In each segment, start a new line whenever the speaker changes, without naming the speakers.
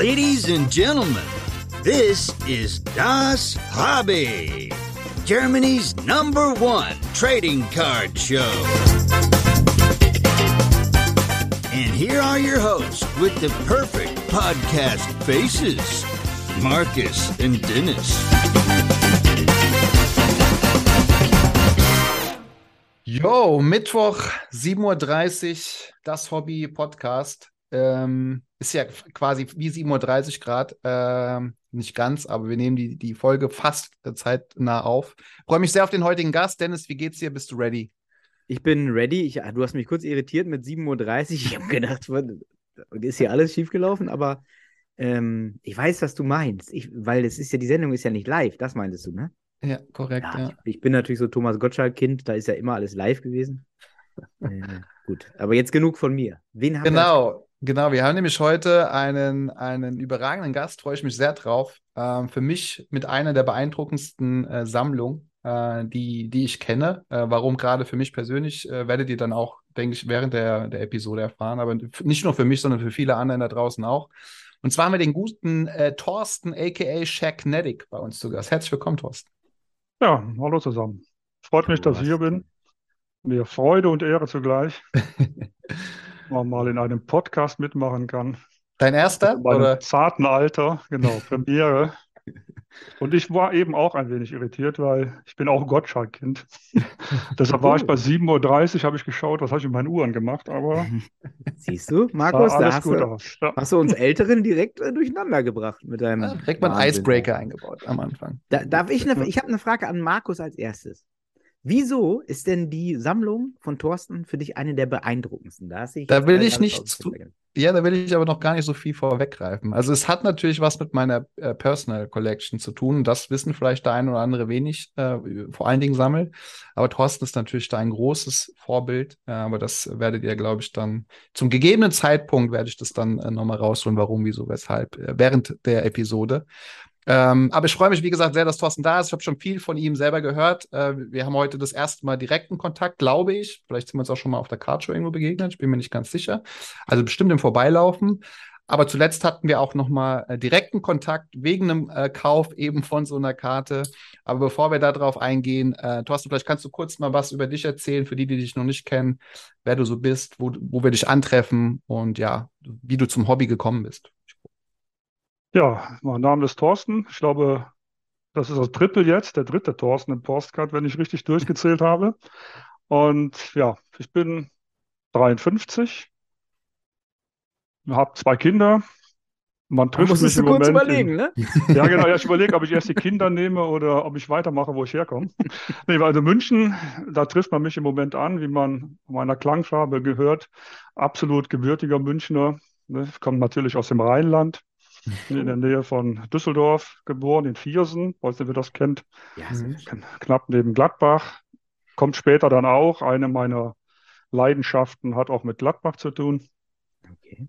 Ladies and gentlemen, this is Das Hobby, Germany's number one trading card show. And here are your hosts with the perfect podcast faces Marcus and Dennis.
Yo, Mittwoch, 7.30 Uhr, das Hobby Podcast. Ähm, ist ja quasi wie 7.30 Uhr Grad. Ähm, nicht ganz, aber wir nehmen die, die Folge fast zeitnah auf. Freue mich sehr auf den heutigen Gast. Dennis, wie geht's dir? Bist du ready?
Ich bin ready. Ich, du hast mich kurz irritiert mit 7.30 Uhr. Ich habe gedacht, ist hier alles schiefgelaufen, aber ähm, ich weiß, was du meinst. Ich, weil es ist ja, die Sendung ist ja nicht live, das meintest du, ne?
Ja, korrekt, ja.
ja. Ich, ich, bin natürlich so Thomas Gottschalk-Kind, da ist ja immer alles live gewesen. äh, gut, aber jetzt genug von mir.
Wen haben genau, genau. Wir haben nämlich heute einen, einen überragenden Gast, freue ich mich sehr drauf. Ähm, für mich mit einer der beeindruckendsten äh, Sammlungen, äh, die, die ich kenne. Äh, warum gerade für mich persönlich, äh, werdet ihr dann auch, denke ich, während der, der Episode erfahren. Aber nicht nur für mich, sondern für viele andere da draußen auch. Und zwar haben wir den guten äh, Thorsten, aka Shacknetic, bei uns zu Gast. Herzlich willkommen, Thorsten.
Ja, hallo zusammen. Freut mich, dass ich hier bin. Mir Freude und Ehre zugleich, man mal in einem Podcast mitmachen kann.
Dein erster?
In meinem oder? zarten Alter, genau, Premiere. Und ich war eben auch ein wenig irritiert, weil ich bin auch Gottschalk-Kind. Deshalb war ich bei 7.30 Uhr, habe ich geschaut, was habe ich in meinen Uhren gemacht, aber.
Siehst du, Markus, da hast du, ja. hast du, uns Älteren direkt äh, durcheinander gebracht mit deinem. Ja,
direkt mal einen Icebreaker eingebaut am Anfang.
Da, darf ich eine, ich habe eine Frage an Markus als erstes. Wieso ist denn die Sammlung von Thorsten für dich eine der beeindruckendsten?
Da, da will ich nicht zu, ja, da will ich aber noch gar nicht so viel vorweggreifen. Also es hat natürlich was mit meiner äh, Personal Collection zu tun. Das wissen vielleicht der eine oder andere wenig, äh, vor allen Dingen sammelt. Aber Thorsten ist natürlich da ein großes Vorbild. Äh, aber das werdet ihr, glaube ich, dann zum gegebenen Zeitpunkt werde ich das dann äh, nochmal rausholen, warum, wieso, weshalb, äh, während der Episode. Ähm, aber ich freue mich, wie gesagt, sehr, dass Thorsten da ist. Ich habe schon viel von ihm selber gehört. Äh, wir haben heute das erste Mal direkten Kontakt, glaube ich. Vielleicht sind wir uns auch schon mal auf der Cardshow irgendwo begegnet. Ich bin mir nicht ganz sicher. Also bestimmt im Vorbeilaufen. Aber zuletzt hatten wir auch noch mal äh, direkten Kontakt wegen einem äh, Kauf eben von so einer Karte. Aber bevor wir darauf eingehen, äh, Thorsten, vielleicht kannst du kurz mal was über dich erzählen, für die, die dich noch nicht kennen, wer du so bist, wo, wo wir dich antreffen und ja, wie du zum Hobby gekommen bist.
Ja, mein Name ist Thorsten. Ich glaube, das ist das Triple jetzt, der dritte Thorsten im Postcard, wenn ich richtig durchgezählt habe. Und ja, ich bin 53, habe zwei Kinder. Man trifft mich im Moment.
überlegen, in,
ne? Ja, genau. Ja, ich überlege, ob ich erst die Kinder nehme oder ob ich weitermache, wo ich herkomme. nee, also München, da trifft man mich im Moment an, wie man meiner Klangfarbe gehört. Absolut gebürtiger Münchner. Ne? Ich komme natürlich aus dem Rheinland in der Nähe von Düsseldorf geboren, in Viersen, weiß nicht, wer das kennt. Ja, mhm. Knapp neben Gladbach. Kommt später dann auch. Eine meiner Leidenschaften hat auch mit Gladbach zu tun. Okay.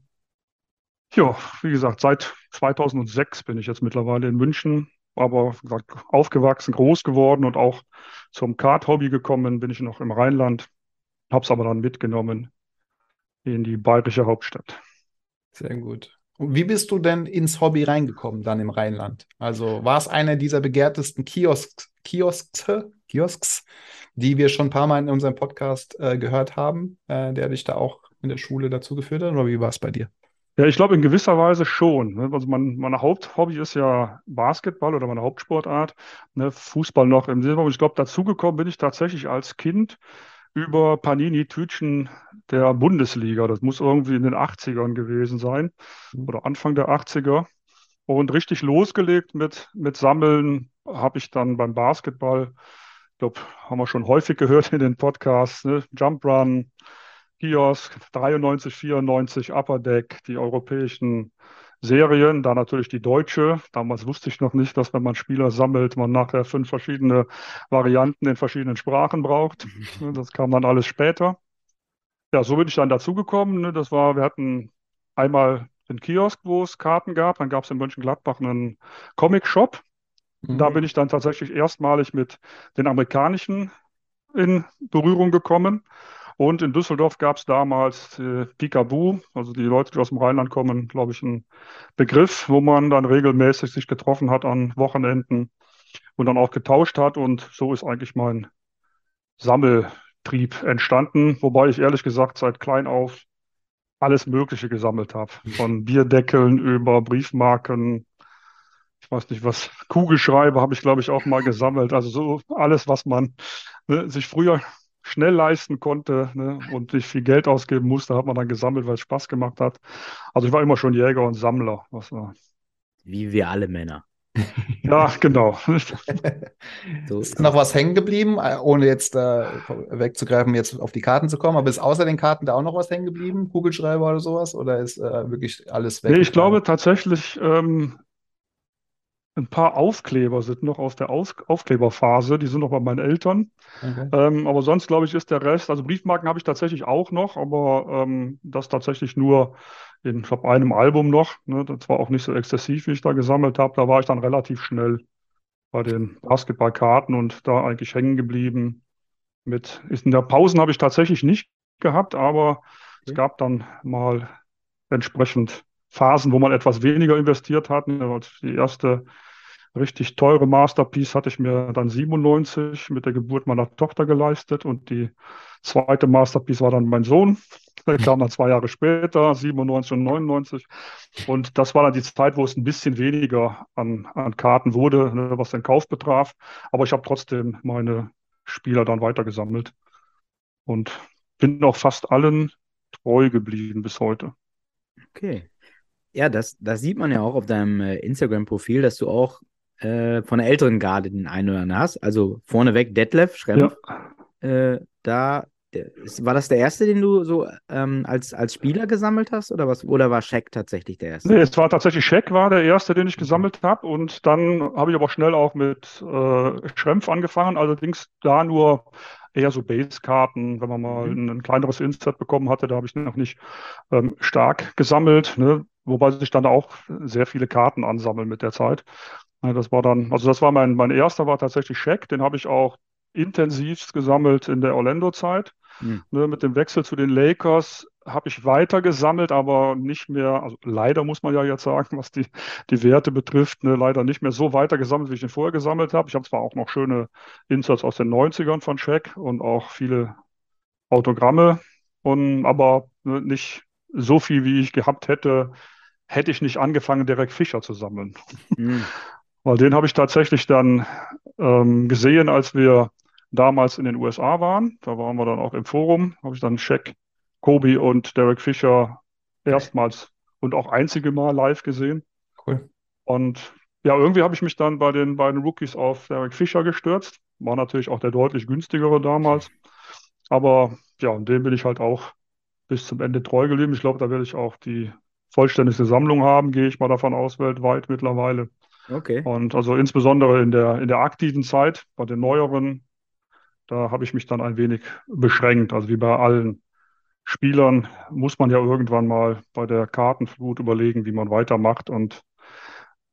Ja, wie gesagt, seit 2006 bin ich jetzt mittlerweile in München, aber wie gesagt, aufgewachsen, groß geworden und auch zum Kart-Hobby gekommen bin ich noch im Rheinland, habe es aber dann mitgenommen in die bayerische Hauptstadt.
Sehr gut. Wie bist du denn ins Hobby reingekommen dann im Rheinland? Also war es einer dieser begehrtesten Kiosks, Kiosks, Kiosks, die wir schon ein paar Mal in unserem Podcast äh, gehört haben, äh, der dich da auch in der Schule dazu geführt hat? Oder wie war es bei dir?
Ja, ich glaube in gewisser Weise schon. Ne? Also mein, mein Haupthobby ist ja Basketball oder meine Hauptsportart, ne? Fußball noch im Silber. Und ich glaube, dazugekommen bin ich tatsächlich als Kind über Panini-Tütchen der Bundesliga. Das muss irgendwie in den 80ern gewesen sein oder Anfang der 80er. Und richtig losgelegt mit, mit Sammeln habe ich dann beim Basketball, ich glaube, haben wir schon häufig gehört in den Podcasts, ne? Jump Run, Kiosk, 93, 94, Upper Deck, die europäischen Serien, da natürlich die deutsche. Damals wusste ich noch nicht, dass wenn man Spieler sammelt, man nachher fünf verschiedene Varianten in verschiedenen Sprachen braucht. Mhm. Das kam dann alles später. Ja, so bin ich dann dazugekommen. Ne? Das war, wir hatten einmal den Kiosk, wo es Karten gab. Dann gab es in Mönchengladbach einen Comic-Shop. Mhm. Da bin ich dann tatsächlich erstmalig mit den amerikanischen in Berührung gekommen. Und in Düsseldorf gab es damals äh, Picaboo, also die Leute, die aus dem Rheinland kommen, glaube ich, ein Begriff, wo man dann regelmäßig sich getroffen hat an Wochenenden und dann auch getauscht hat. Und so ist eigentlich mein Sammeltrieb entstanden, wobei ich ehrlich gesagt seit klein auf alles Mögliche gesammelt habe. Von Bierdeckeln über Briefmarken, ich weiß nicht was, Kugelschreiber habe ich, glaube ich, auch mal gesammelt. Also so alles, was man ne, sich früher schnell leisten konnte ne, und nicht viel Geld ausgeben musste, hat man dann gesammelt, weil es Spaß gemacht hat. Also ich war immer schon Jäger und Sammler. Was war.
Wie wir alle Männer.
Ja, genau.
so ist noch was hängen geblieben, ohne jetzt äh, wegzugreifen, jetzt auf die Karten zu kommen, aber ist außer den Karten da auch noch was hängen geblieben? Kugelschreiber oder sowas? Oder ist äh, wirklich alles weg?
Nee, ich glaube tatsächlich, ähm, ein paar Aufkleber sind noch aus der Aus Aufkleberphase, die sind noch bei meinen Eltern. Okay. Ähm, aber sonst, glaube ich, ist der Rest, also Briefmarken habe ich tatsächlich auch noch, aber ähm, das tatsächlich nur in, ich glaube, einem Album noch. Ne? Das war auch nicht so exzessiv, wie ich da gesammelt habe. Da war ich dann relativ schnell bei den Basketballkarten und da eigentlich hängen geblieben. Mit, in der Pausen habe ich tatsächlich nicht gehabt, aber okay. es gab dann mal entsprechend Phasen, wo man etwas weniger investiert hat. Die erste richtig teure Masterpiece hatte ich mir dann 97 mit der Geburt meiner Tochter geleistet und die zweite Masterpiece war dann mein Sohn. Der kam dann zwei Jahre später, 97 und 99. Und das war dann die Zeit, wo es ein bisschen weniger an, an Karten wurde, ne, was den Kauf betraf. Aber ich habe trotzdem meine Spieler dann weitergesammelt und bin auch fast allen treu geblieben bis heute.
Okay. Ja, das, das sieht man ja auch auf deinem äh, Instagram-Profil, dass du auch äh, von der älteren Garde den einen oder anderen hast. Also vorneweg Detlef Schrempf. Ja. Äh, da war das der erste, den du so ähm, als, als Spieler gesammelt hast oder was? Oder war Scheck tatsächlich der erste?
Nee, es war tatsächlich Scheck war der erste, den ich gesammelt habe. Und dann habe ich aber schnell auch mit äh, Schrempf angefangen. Allerdings da nur eher so Base-Karten, wenn man mal mhm. ein, kleineres Insert bekommen hatte, da habe ich noch nicht ähm, stark gesammelt. Ne? Wobei sich dann auch sehr viele Karten ansammeln mit der Zeit. Das war dann, also das war mein, mein erster war tatsächlich Scheck, den habe ich auch intensivst gesammelt in der Orlando-Zeit. Mhm. Ne, mit dem Wechsel zu den Lakers habe ich weiter gesammelt, aber nicht mehr, also leider muss man ja jetzt sagen, was die, die Werte betrifft, ne, leider nicht mehr so weiter gesammelt, wie ich ihn vorher gesammelt habe. Ich habe zwar auch noch schöne Inserts aus den 90ern von Scheck und auch viele Autogramme, und, aber ne, nicht so viel, wie ich gehabt hätte, hätte ich nicht angefangen, Derek Fischer zu sammeln. Mhm. Weil den habe ich tatsächlich dann ähm, gesehen, als wir damals in den USA waren. Da waren wir dann auch im Forum, habe ich dann Shaq, Kobe und Derek Fischer erstmals und auch einzige Mal live gesehen. Cool. Und ja, irgendwie habe ich mich dann bei den beiden Rookies auf Derek Fischer gestürzt. War natürlich auch der deutlich günstigere damals. Aber ja, und dem bin ich halt auch bis zum Ende treu geblieben. Ich glaube, da werde ich auch die vollständigste Sammlung haben, gehe ich mal davon aus, weltweit mittlerweile. Okay. Und also insbesondere in der, in der aktiven Zeit, bei den neueren, da habe ich mich dann ein wenig beschränkt. Also wie bei allen Spielern muss man ja irgendwann mal bei der Kartenflut überlegen, wie man weitermacht. Und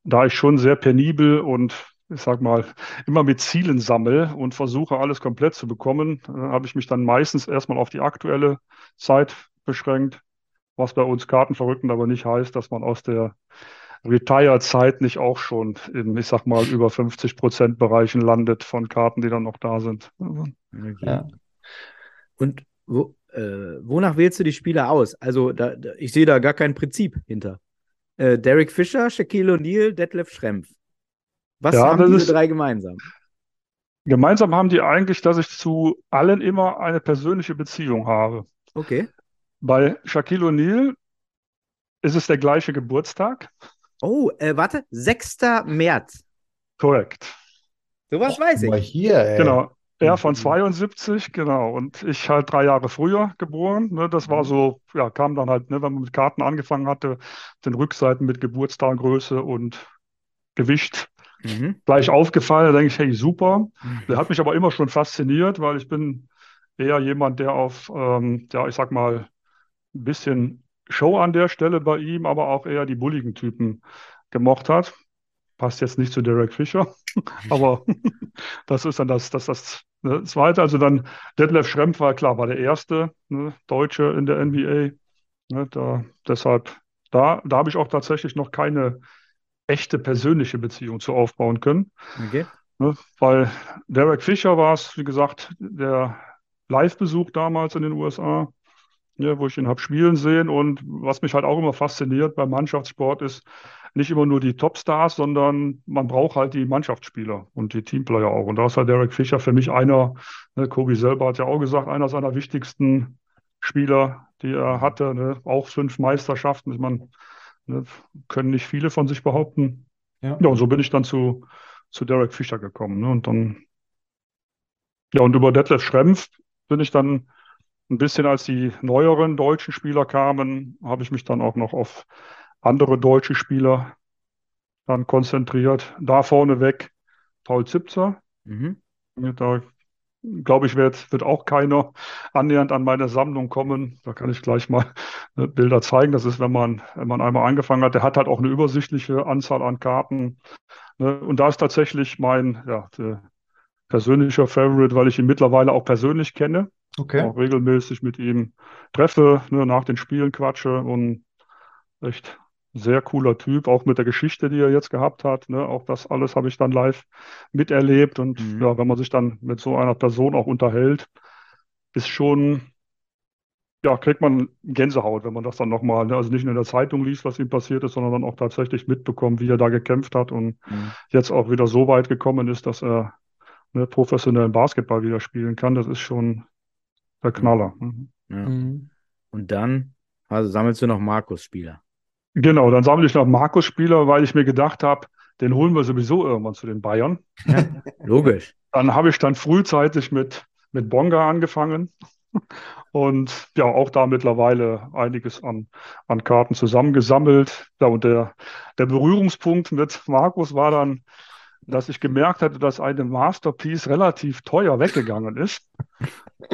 da ich schon sehr penibel und ich sag mal, immer mit Zielen sammle und versuche, alles komplett zu bekommen, äh, habe ich mich dann meistens erstmal auf die aktuelle Zeit beschränkt, was bei uns Kartenverrückten aber nicht heißt, dass man aus der Retire-Zeit nicht auch schon in, ich sag mal, über 50 Prozent Bereichen landet von Karten, die dann noch da sind.
Okay. Ja. Und wo, äh, wonach wählst du die Spieler aus? Also, da, da, ich sehe da gar kein Prinzip hinter. Äh, Derek Fischer, Shaquille O'Neal, Detlef Schrempf. Was ja, haben diese drei gemeinsam?
Gemeinsam haben die eigentlich, dass ich zu allen immer eine persönliche Beziehung habe.
Okay.
Bei Shaquille O'Neal ist es der gleiche Geburtstag.
Oh, äh, warte, 6. März.
Korrekt.
Sowas oh, weiß ich.
Hier, ey.
Genau. Er von 72, genau. Und ich halt drei Jahre früher geboren. Ne, das war mhm. so, ja, kam dann halt, ne, wenn man mit Karten angefangen hatte, den Rückseiten mit Geburtstaggröße und Gewicht mhm. gleich aufgefallen. Da denke ich, hey, super. Mhm. Der hat mich aber immer schon fasziniert, weil ich bin eher jemand, der auf, ähm, ja, ich sag mal, ein bisschen Show an der Stelle bei ihm, aber auch eher die bulligen Typen gemocht hat. Passt jetzt nicht zu Derek Fischer, aber das ist dann das, das, das Ne, zweite, also dann Detlef Schrempf war klar, war der erste ne, Deutsche in der NBA. Ne, da, deshalb, da, da habe ich auch tatsächlich noch keine echte persönliche Beziehung zu aufbauen können. Okay. Ne, weil Derek Fischer war es, wie gesagt, der Live-Besuch damals in den USA, ja, wo ich ihn habe spielen sehen. Und was mich halt auch immer fasziniert beim Mannschaftssport ist, nicht immer nur die Topstars, sondern man braucht halt die Mannschaftsspieler und die Teamplayer auch. Und da ist halt Derek Fischer für mich einer, ne, Kobi selber hat ja auch gesagt, einer seiner wichtigsten Spieler, die er hatte. Ne, auch fünf Meisterschaften. Ich meine, ne, können nicht viele von sich behaupten. Ja. ja, und so bin ich dann zu, zu Derek Fischer gekommen. Ne, und dann, ja, und über Detlef Schrempf bin ich dann ein bisschen, als die neueren deutschen Spieler kamen, habe ich mich dann auch noch auf andere deutsche Spieler dann konzentriert. Da vorneweg Paul Zipzer. Mhm. Da glaube ich, wird, wird auch keiner annähernd an meine Sammlung kommen. Da kann ich gleich mal äh, Bilder zeigen. Das ist, wenn man, wenn man einmal angefangen hat, der hat halt auch eine übersichtliche Anzahl an Karten. Ne? Und da ist tatsächlich mein ja, persönlicher Favorite, weil ich ihn mittlerweile auch persönlich kenne. Okay. Auch regelmäßig mit ihm treffe, ne, nach den Spielen quatsche und echt sehr cooler Typ, auch mit der Geschichte, die er jetzt gehabt hat. Ne? Auch das alles habe ich dann live miterlebt. Und mhm. ja, wenn man sich dann mit so einer Person auch unterhält, ist schon, ja, kriegt man Gänsehaut, wenn man das dann nochmal, ne? also nicht nur in der Zeitung liest, was ihm passiert ist, sondern dann auch tatsächlich mitbekommt, wie er da gekämpft hat und mhm. jetzt auch wieder so weit gekommen ist, dass er ne, professionellen Basketball wieder spielen kann. Das ist schon der Knaller. Mhm.
Ja. Mhm. Und dann also sammelst du noch Markus-Spieler.
Genau, dann sammle ich noch Markus-Spieler, weil ich mir gedacht habe, den holen wir sowieso irgendwann zu den Bayern.
Ja, logisch.
Dann habe ich dann frühzeitig mit, mit Bonga angefangen und ja, auch da mittlerweile einiges an, an Karten zusammengesammelt. Ja, und der, der Berührungspunkt mit Markus war dann, dass ich gemerkt hatte, dass eine Masterpiece relativ teuer weggegangen ist.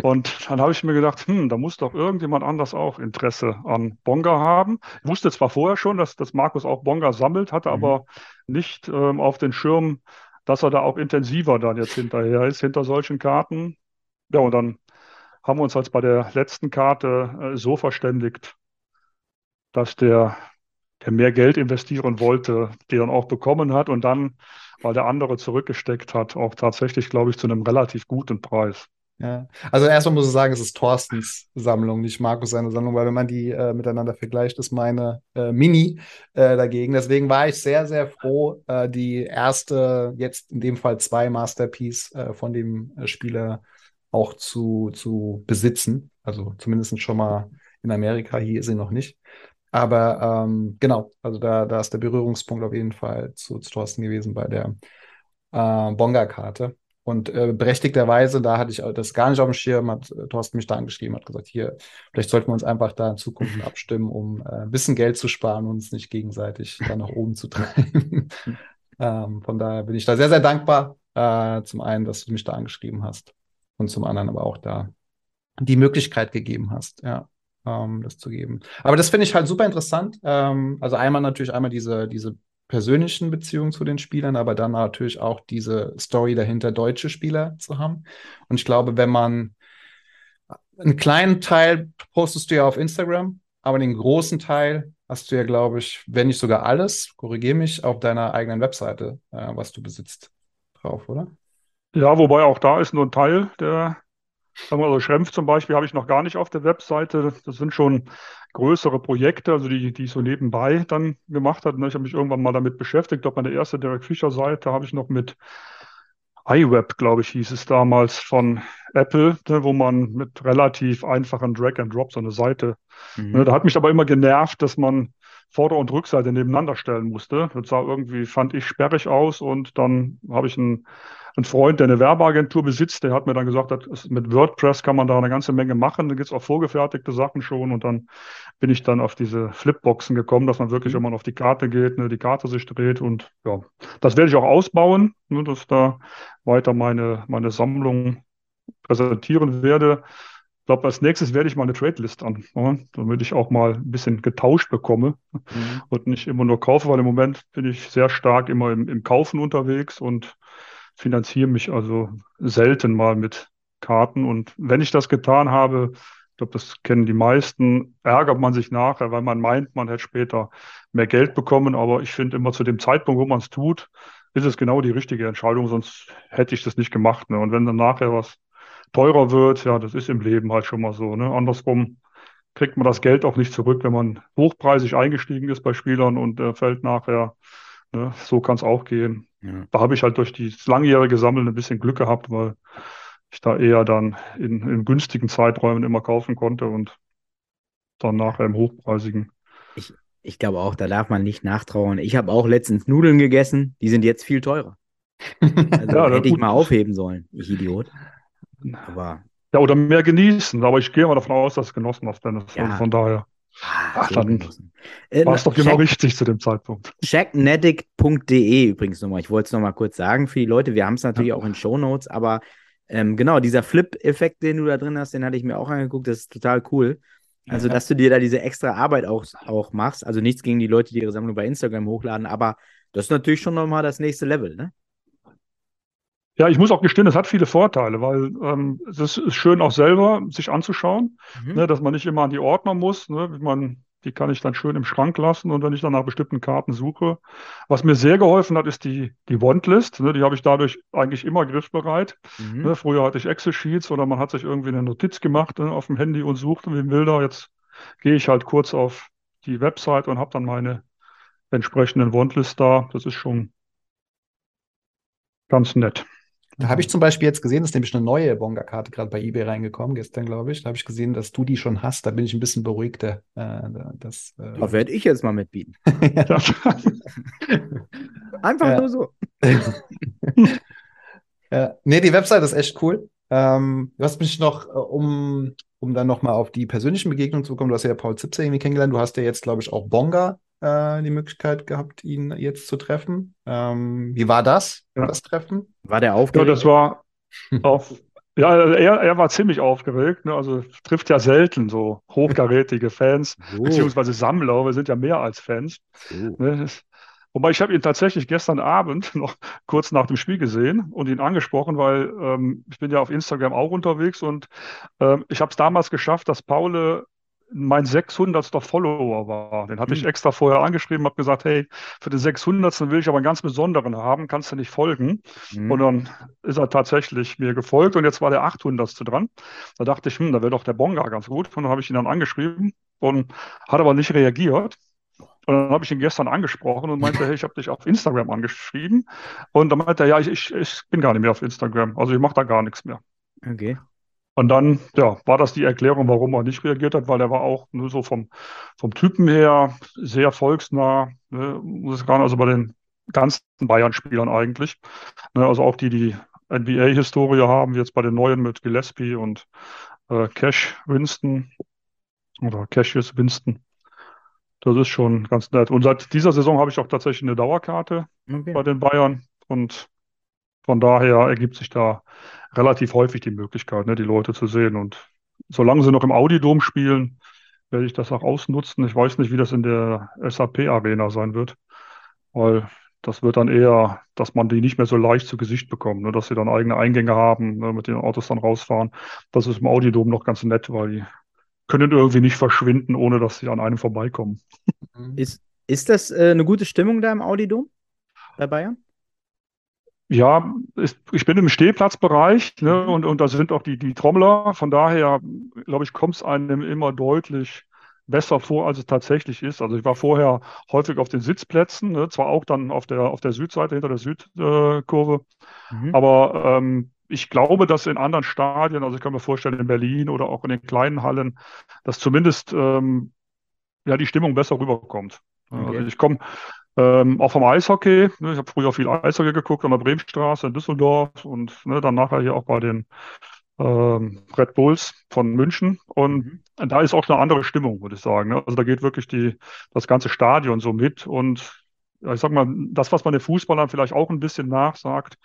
Und dann habe ich mir gedacht, hm, da muss doch irgendjemand anders auch Interesse an Bonga haben. Ich wusste zwar vorher schon, dass, dass Markus auch Bonga sammelt, hatte mhm. aber nicht ähm, auf den Schirm, dass er da auch intensiver dann jetzt hinterher ist, hinter solchen Karten. Ja, und dann haben wir uns als bei der letzten Karte äh, so verständigt, dass der, der mehr Geld investieren wollte, die dann auch bekommen hat und dann, weil der andere zurückgesteckt hat, auch tatsächlich, glaube ich, zu einem relativ guten Preis.
Ja. Also erstmal muss ich sagen, es ist Thorstens Sammlung, nicht Markus seine Sammlung, weil wenn man die äh, miteinander vergleicht, ist meine äh, Mini äh, dagegen. Deswegen war ich sehr, sehr froh, äh, die erste, jetzt in dem Fall zwei Masterpiece äh, von dem äh, Spieler auch zu, zu besitzen. Also zumindest schon mal in Amerika, hier ist sie noch nicht. Aber ähm, genau, also da, da ist der Berührungspunkt auf jeden Fall zu, zu Thorsten gewesen bei der Bonga-Karte. Und äh, berechtigterweise, da hatte ich das gar nicht auf dem Schirm, hat äh, Thorsten mich da angeschrieben, hat gesagt, hier, vielleicht sollten wir uns einfach da in Zukunft abstimmen, um äh, ein bisschen Geld zu sparen und uns nicht gegenseitig da nach oben zu treiben. ähm, von daher bin ich da sehr, sehr dankbar. Äh, zum einen, dass du mich da angeschrieben hast und zum anderen aber auch da die Möglichkeit gegeben hast, ja, ähm, das zu geben. Aber das finde ich halt super interessant. Ähm, also einmal natürlich einmal diese, diese persönlichen Beziehungen zu den Spielern, aber dann natürlich auch diese Story dahinter, deutsche Spieler zu haben. Und ich glaube, wenn man einen kleinen Teil postest du ja auf Instagram, aber den großen Teil hast du ja, glaube ich, wenn nicht sogar alles, korrigiere mich, auf deiner eigenen Webseite, äh, was du besitzt, drauf, oder?
Ja, wobei auch da ist nur ein Teil der Sagen wir also Schrempf zum Beispiel habe ich noch gar nicht auf der Webseite. Das sind schon größere Projekte, also die, die ich so nebenbei dann gemacht habe. Ich habe mich irgendwann mal damit beschäftigt. Ich glaube, meine erste Derek Fischer Seite habe ich noch mit iWeb, glaube ich, hieß es damals von Apple, ne, wo man mit relativ einfachen Drag and Drop so eine Seite. Mhm. Ne, da hat mich aber immer genervt, dass man Vorder- und Rückseite nebeneinander stellen musste. Das sah irgendwie, fand ich, sperrig aus und dann habe ich ein ein Freund, der eine Werbeagentur besitzt, der hat mir dann gesagt, dass mit WordPress kann man da eine ganze Menge machen. Da gibt es auch vorgefertigte Sachen schon. Und dann bin ich dann auf diese Flipboxen gekommen, dass man wirklich, mhm. wenn man auf die Karte geht, ne, die Karte sich dreht. Und ja, das werde ich auch ausbauen, ne, dass da weiter meine, meine Sammlung präsentieren werde. Ich glaube, als nächstes werde ich mal eine Trade-List an, ne, damit ich auch mal ein bisschen getauscht bekomme mhm. und nicht immer nur kaufe, weil im Moment bin ich sehr stark immer im, im Kaufen unterwegs und finanziere mich also selten mal mit Karten. Und wenn ich das getan habe, ich glaube, das kennen die meisten, ärgert man sich nachher, weil man meint, man hätte später mehr Geld bekommen. Aber ich finde immer zu dem Zeitpunkt, wo man es tut, ist es genau die richtige Entscheidung, sonst hätte ich das nicht gemacht. Ne? Und wenn dann nachher was teurer wird, ja, das ist im Leben halt schon mal so. Ne? Andersrum kriegt man das Geld auch nicht zurück, wenn man hochpreisig eingestiegen ist bei Spielern und äh, fällt nachher. Ne? So kann es auch gehen. Ja. Da habe ich halt durch das langjährige Sammeln ein bisschen Glück gehabt, weil ich da eher dann in, in günstigen Zeiträumen immer kaufen konnte und dann nachher im hochpreisigen.
Ich, ich glaube auch, da darf man nicht nachtrauern. Ich habe auch letztens Nudeln gegessen, die sind jetzt viel teurer. Also ja, hätte ich mal aufheben sollen, ich Idiot.
Aber ja, oder mehr genießen. Aber ich gehe mal davon aus, dass genossen hast, Dennis. Ja. Also von daher. Ah, Ach, dann äh, war es doch genau richtig zu dem Zeitpunkt.
Checknetic.de übrigens nochmal. Ich wollte es nochmal kurz sagen für die Leute. Wir haben es natürlich ja. auch in Show Notes, aber ähm, genau, dieser Flip-Effekt, den du da drin hast, den hatte ich mir auch angeguckt. Das ist total cool. Also, dass du dir da diese extra Arbeit auch, auch machst. Also nichts gegen die Leute, die ihre Sammlung bei Instagram hochladen, aber das ist natürlich schon nochmal das nächste Level, ne?
Ja, ich muss auch gestehen, es hat viele Vorteile, weil ähm, es ist schön auch selber sich anzuschauen, mhm. ne, dass man nicht immer an die Ordner muss. Ne, man, die kann ich dann schön im Schrank lassen und wenn ich dann nach bestimmten Karten suche. Was mir sehr geholfen hat, ist die, die Wantlist. Ne, die habe ich dadurch eigentlich immer griffbereit. Mhm. Ne, früher hatte ich Excel-Sheets oder man hat sich irgendwie eine Notiz gemacht ne, auf dem Handy und suchte wie wilder. Jetzt gehe ich halt kurz auf die Website und habe dann meine entsprechenden Wantlist da. Das ist schon ganz nett.
Da habe ich zum Beispiel jetzt gesehen, das ist nämlich eine neue Bonga-Karte gerade bei eBay reingekommen, gestern, glaube ich. Da habe ich gesehen, dass du die schon hast. Da bin ich ein bisschen beruhigter. Äh, das,
äh, da werde ich jetzt mal mitbieten. Einfach ja. nur so.
ja. Nee, die Website ist echt cool. Ähm, du hast mich noch, äh, um, um dann nochmal auf die persönlichen Begegnungen zu kommen, du hast ja Paul Zipse irgendwie kennengelernt. Du hast ja jetzt, glaube ich, auch Bonga äh, die Möglichkeit gehabt, ihn jetzt zu treffen. Ähm, wie war das, ja. das Treffen?
War der aufgeregt?
Ja, das war auf, ja, also er, er war ziemlich aufgeregt. Ne? Also trifft ja selten so hochkarätige Fans, so. beziehungsweise Sammler. Wir sind ja mehr als Fans. So. Ne? Wobei ich habe ihn tatsächlich gestern Abend noch kurz nach dem Spiel gesehen und ihn angesprochen, weil ähm, ich bin ja auf Instagram auch unterwegs und ähm, ich habe es damals geschafft, dass Paul mein 600. Follower war. Den hatte mhm. ich hm. extra vorher angeschrieben, habe gesagt, hey, für den 600. will ich aber einen ganz besonderen haben, kannst du nicht folgen. Mhm. Und dann ist er tatsächlich mir gefolgt und jetzt war der 800. dran. Da dachte ich, hm, da wäre doch der Bonga ganz gut. Und dann habe ich ihn dann angeschrieben und hat aber nicht reagiert. Und dann habe ich ihn gestern angesprochen und meinte, hey, ich habe dich auf Instagram angeschrieben. Und dann meinte er, ja, ich, ich, ich bin gar nicht mehr auf Instagram. Also ich mache da gar nichts mehr.
Okay.
Und dann, ja, war das die Erklärung, warum er nicht reagiert hat, weil er war auch nur so vom, vom Typen her sehr volksnah, ne, sagen, also bei den ganzen Bayern-Spielern eigentlich. Ne, also auch die, die NBA-Historie haben, jetzt bei den Neuen mit Gillespie und äh, Cash Winston oder Cassius Winston. Das ist schon ganz nett. Und seit dieser Saison habe ich auch tatsächlich eine Dauerkarte okay. bei den Bayern und von daher ergibt sich da relativ häufig die Möglichkeit, ne, die Leute zu sehen. Und solange sie noch im Audidom spielen, werde ich das auch ausnutzen. Ich weiß nicht, wie das in der SAP-Arena sein wird, weil das wird dann eher, dass man die nicht mehr so leicht zu Gesicht bekommt, ne, dass sie dann eigene Eingänge haben, ne, mit den Autos dann rausfahren. Das ist im Audidom noch ganz nett, weil die können irgendwie nicht verschwinden, ohne dass sie an einem vorbeikommen.
Ist, ist das äh, eine gute Stimmung da im Audidom bei Bayern?
Ja, ist, ich bin im Stehplatzbereich ne, mhm. und, und da sind auch die, die Trommler. Von daher, glaube ich, kommt es einem immer deutlich besser vor, als es tatsächlich ist. Also ich war vorher häufig auf den Sitzplätzen, ne, zwar auch dann auf der, auf der Südseite hinter der Südkurve, mhm. aber ähm, ich glaube, dass in anderen Stadien, also ich kann mir vorstellen, in Berlin oder auch in den kleinen Hallen, dass zumindest ähm, ja, die Stimmung besser rüberkommt. Okay. Also ich komme ähm, auch vom Eishockey. Ne, ich habe früher viel Eishockey geguckt an der Bremenstraße in Düsseldorf und ne, dann nachher hier auch bei den ähm, Red Bulls von München. Und mhm. da ist auch eine andere Stimmung, würde ich sagen. Ne? Also da geht wirklich die, das ganze Stadion so mit. Und ich sag mal, das, was man den Fußballern vielleicht auch ein bisschen nachsagt,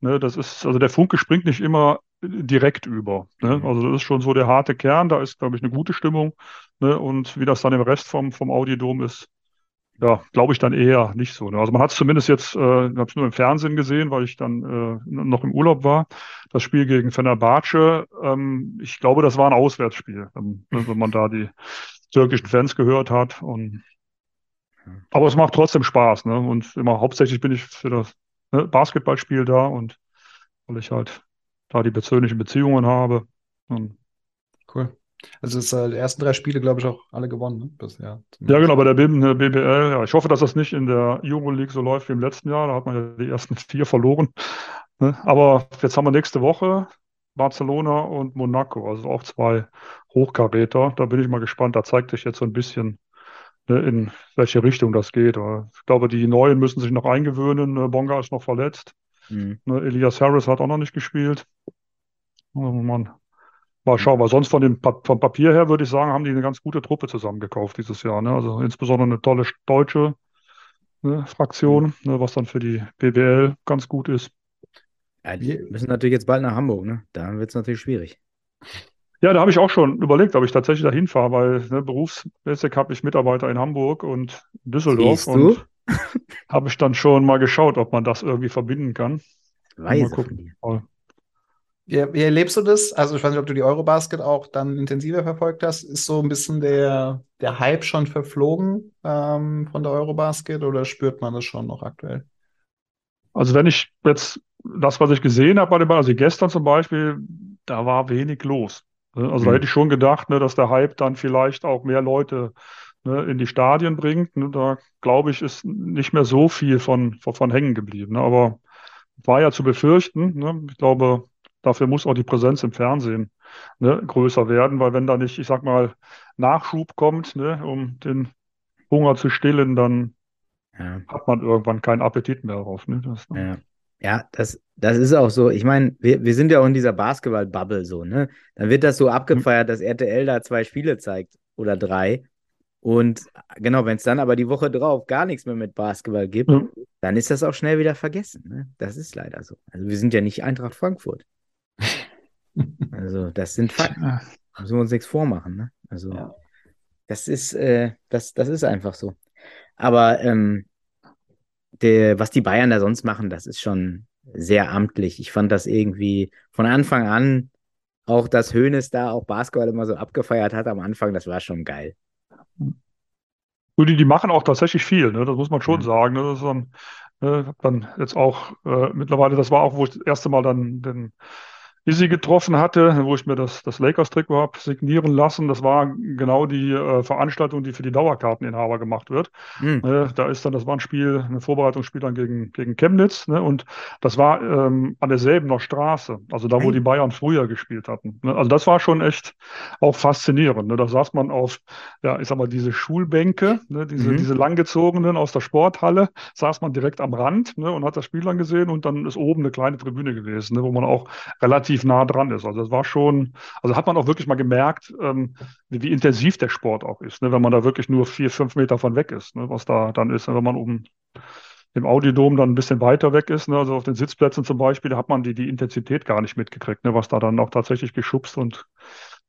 ne, das ist, also der Funke springt nicht immer direkt über. Ne? Mhm. Also das ist schon so der harte Kern, da ist, glaube ich, eine gute Stimmung. Ne? Und wie das dann im Rest vom, vom Audiodom ist, ja, glaube ich dann eher nicht so. Ne? Also man hat es zumindest jetzt, äh, habe es nur im Fernsehen gesehen, weil ich dann äh, noch im Urlaub war. Das Spiel gegen Fenerbahce, ähm, ich glaube, das war ein Auswärtsspiel, ähm, wenn man da die türkischen Fans gehört hat. Und, aber es macht trotzdem Spaß. Ne? Und immer hauptsächlich bin ich für das ne, Basketballspiel da und weil ich halt da die persönlichen Beziehungen habe. Und
cool. Also es äh, die ersten drei Spiele, glaube ich, auch alle gewonnen ne?
bisher. Ja, genau, bei der BBL. Ja, ich hoffe, dass das nicht in der Euroleague so läuft wie im letzten Jahr. Da hat man ja die ersten vier verloren. Ne? Aber jetzt haben wir nächste Woche Barcelona und Monaco, also auch zwei Hochkaräter. Da bin ich mal gespannt. Da zeigt sich jetzt so ein bisschen, ne, in welche Richtung das geht. Ich glaube, die Neuen müssen sich noch eingewöhnen. Ne, Bonga ist noch verletzt. Mhm. Ne, Elias Harris hat auch noch nicht gespielt. Also man Mal schauen, weil sonst von dem vom Papier her würde ich sagen, haben die eine ganz gute Truppe zusammengekauft dieses Jahr. Ne? Also insbesondere eine tolle deutsche ne, Fraktion, mhm. ne, was dann für die BWL ganz gut ist.
Ja, die müssen natürlich jetzt bald nach Hamburg, ne? Da wird es natürlich schwierig.
Ja, da habe ich auch schon überlegt, ob ich tatsächlich dahin fahre, weil ne, berufsmäßig habe ich Mitarbeiter in Hamburg und Düsseldorf Siehst und habe ich dann schon mal geschaut, ob man das irgendwie verbinden kann.
Weise mal gucken.
Wie, wie, erlebst du das? Also ich weiß nicht, ob du die Eurobasket auch dann intensiver verfolgt hast. Ist so ein bisschen der, der Hype schon verflogen ähm, von der Eurobasket oder spürt man das schon noch aktuell?
Also wenn ich jetzt das, was ich gesehen habe bei dem Ball, also gestern zum Beispiel, da war wenig los. Ne? Also mhm. da hätte ich schon gedacht, ne, dass der Hype dann vielleicht auch mehr Leute ne, in die Stadien bringt. Ne? Da glaube ich, ist nicht mehr so viel von, von, hängen geblieben. Aber war ja zu befürchten. Ich glaube, Dafür muss auch die Präsenz im Fernsehen ne, größer werden, weil wenn da nicht, ich sag mal, Nachschub kommt, ne, um den Hunger zu stillen, dann ja. hat man irgendwann keinen Appetit mehr darauf. Ne?
Das, ne? Ja. ja, das, das ist auch so. Ich meine, wir, wir sind ja auch in dieser Basketball-Bubble so, ne? Dann wird das so abgefeiert, dass RTL da zwei Spiele zeigt oder drei. Und genau, wenn es dann aber die Woche drauf gar nichts mehr mit Basketball gibt, ja. dann ist das auch schnell wieder vergessen. Ne? Das ist leider so. Also wir sind ja nicht Eintracht Frankfurt. Also, das sind Fakten. Müssen wir uns nichts vormachen, ne? Also, ja. das ist, äh, das, das ist einfach so. Aber ähm, der, was die Bayern da sonst machen, das ist schon sehr amtlich. Ich fand das irgendwie von Anfang an, auch dass Hoeneß da auch Basketball immer so abgefeiert hat am Anfang, das war schon geil.
Die, die machen auch tatsächlich viel, ne? das muss man schon mhm. sagen. Ne? Das ist dann, äh, dann jetzt auch äh, mittlerweile, das war auch, wo ich das erste Mal dann den Izzy getroffen hatte, wo ich mir das, das Lakers-Trikot habe signieren lassen. Das war genau die äh, Veranstaltung, die für die Dauerkarteninhaber gemacht wird. Mhm. Äh, da ist dann, das war ein Spiel, ein Vorbereitungsspiel dann gegen, gegen Chemnitz. Ne? Und das war ähm, an derselben noch Straße, also da, wo die Bayern früher gespielt hatten. Ne? Also das war schon echt auch faszinierend. Ne? Da saß man auf, ja, ich sag mal, diese Schulbänke, ne? diese, mhm. diese langgezogenen aus der Sporthalle, saß man direkt am Rand ne? und hat das Spiel dann gesehen und dann ist oben eine kleine Tribüne gewesen, wo man auch relativ relativ nah dran ist. Also das war schon, also hat man auch wirklich mal gemerkt, ähm, wie, wie, intensiv der Sport auch ist, ne, wenn man da wirklich nur vier, fünf Meter von weg ist, ne, was da dann ist, ne, wenn man oben im Audidom dann ein bisschen weiter weg ist, ne, also auf den Sitzplätzen zum Beispiel, da hat man die, die Intensität gar nicht mitgekriegt, ne, was da dann auch tatsächlich geschubst und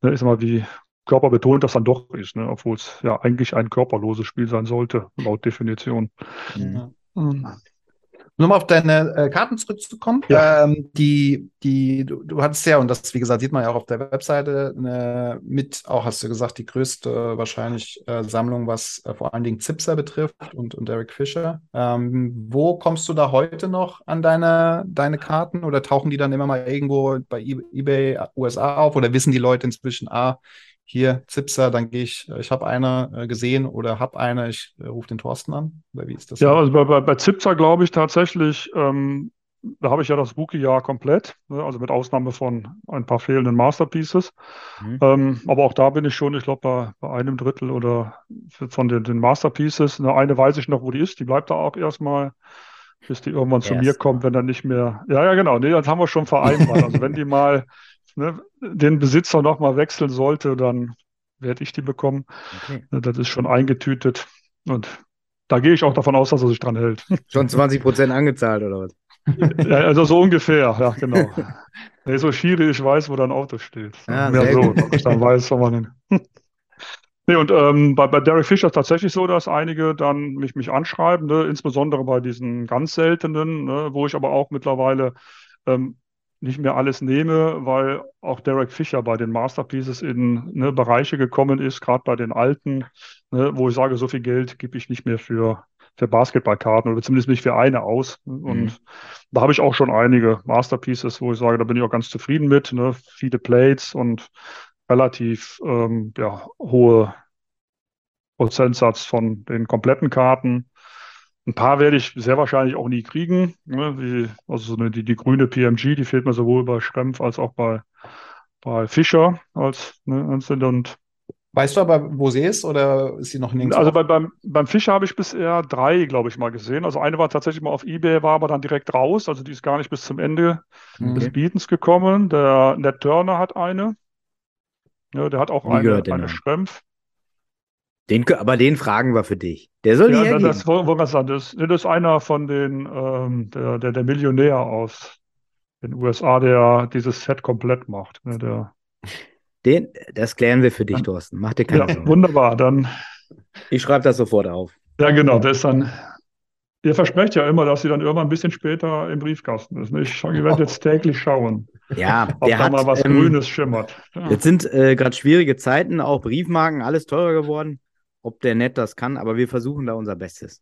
ne, ist mal wie körperbetont das dann doch ist, ne, obwohl es ja eigentlich ein körperloses Spiel sein sollte, laut Definition.
Mhm. Mhm. Nur mal auf deine äh, Karten zurückzukommen. Ja. Ähm, die, die, du, du hattest ja, und das, wie gesagt, sieht man ja auch auf der Webseite, eine, mit, auch hast du gesagt, die größte wahrscheinlich äh, Sammlung, was äh, vor allen Dingen Zipser betrifft und, und Eric Fischer. Ähm, wo kommst du da heute noch an deine, deine Karten oder tauchen die dann immer mal irgendwo bei eBay USA auf oder wissen die Leute inzwischen, ah, hier Zipser, dann gehe ich, äh, ich habe eine äh, gesehen oder habe eine, ich äh, rufe den Thorsten an.
Oder wie ist das? Ja, also bei, bei, bei Zipser glaube ich tatsächlich, ähm, da habe ich ja das Rookie-Jahr komplett, ne, also mit Ausnahme von ein paar fehlenden Masterpieces. Mhm. Ähm, aber auch da bin ich schon, ich glaube, bei, bei, einem Drittel oder von den, den Masterpieces. Ne, eine weiß ich noch, wo die ist, die bleibt da auch erstmal bis die irgendwann Erst zu mir kommt, wenn dann nicht mehr. Ja, ja, genau. Nee, das haben wir schon vereinbart. also wenn die mal ne, den Besitzer nochmal wechseln sollte, dann werde ich die bekommen. Okay. Ne, das ist schon eingetütet und da gehe ich auch davon aus, dass er sich dran hält.
Schon 20 Prozent angezahlt oder was?
Ja, also so ungefähr, ja, genau. Nee, so schiere ich weiß, wo dein Auto steht. Ja, Mehr so, dass ich dann weiß, wo man hin. Nee, und ähm, bei, bei Derek Fisher ist tatsächlich so, dass einige dann mich, mich anschreiben, ne? insbesondere bei diesen ganz seltenen, ne? wo ich aber auch mittlerweile ähm, nicht mehr alles nehme, weil auch Derek Fisher bei den Masterpieces in ne, Bereiche gekommen ist, gerade bei den alten, ne, wo ich sage, so viel Geld gebe ich nicht mehr für, für Basketballkarten oder zumindest nicht für eine aus. Und mhm. da habe ich auch schon einige Masterpieces, wo ich sage, da bin ich auch ganz zufrieden mit. Ne? Viele Plates und relativ ähm, ja, hohe Prozentsatz von den kompletten Karten. Ein paar werde ich sehr wahrscheinlich auch nie kriegen. Ne? Wie, also so eine, die, die grüne PMG, die fehlt mir sowohl bei Schrempf als auch bei, bei Fischer als ne, und
Weißt du aber, wo sie ist oder ist sie noch nirgends?
Also bei, beim, beim Fischer habe ich bisher drei, glaube ich, mal gesehen. Also eine war tatsächlich mal auf Ebay, war aber dann direkt raus. Also die ist gar nicht bis zum Ende okay. des Bietens gekommen. Der Ned Turner hat eine. Ja, der hat auch Wie eine, eine Schrempf.
Den, aber den fragen wir für dich. Der soll ja, hierher
das, das, das, das ist einer von den, ähm, der, der, der Millionär aus den USA, der dieses Set komplett macht. Ne, der,
den, das klären wir für dich, Thorsten. Mach dir keine
ja, Sorgen. Wunderbar, dann.
Ich schreibe das sofort auf.
Ja, genau. Das ist dann. Ihr versprecht ja immer, dass sie dann irgendwann ein bisschen später im Briefkasten ist. Ich, ich werde jetzt täglich schauen.
Ja,
ob da hat, mal was ähm, Grünes schimmert.
Ja. Jetzt sind äh, gerade schwierige Zeiten, auch Briefmarken, alles teurer geworden ob der nett das kann, aber wir versuchen da unser Bestes.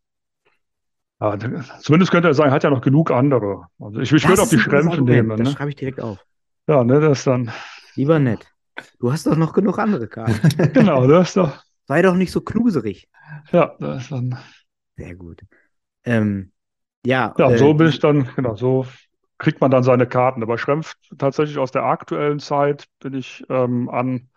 Ja, zumindest könnte er sagen, er hat ja noch genug andere. Also ich, ich würde auf die Schrämpfe nehmen.
Das ne? schreibe ich direkt auf.
Ja, ne, das dann.
Lieber nett. Du hast doch noch genug andere Karten.
genau, das ist doch.
Sei doch nicht so knuserig.
Ja, das ist dann.
Sehr gut. Ähm, ja,
ja, äh, so bin ich dann, genau, so kriegt man dann seine Karten. Aber Schrempf tatsächlich aus der aktuellen Zeit bin ich ähm, an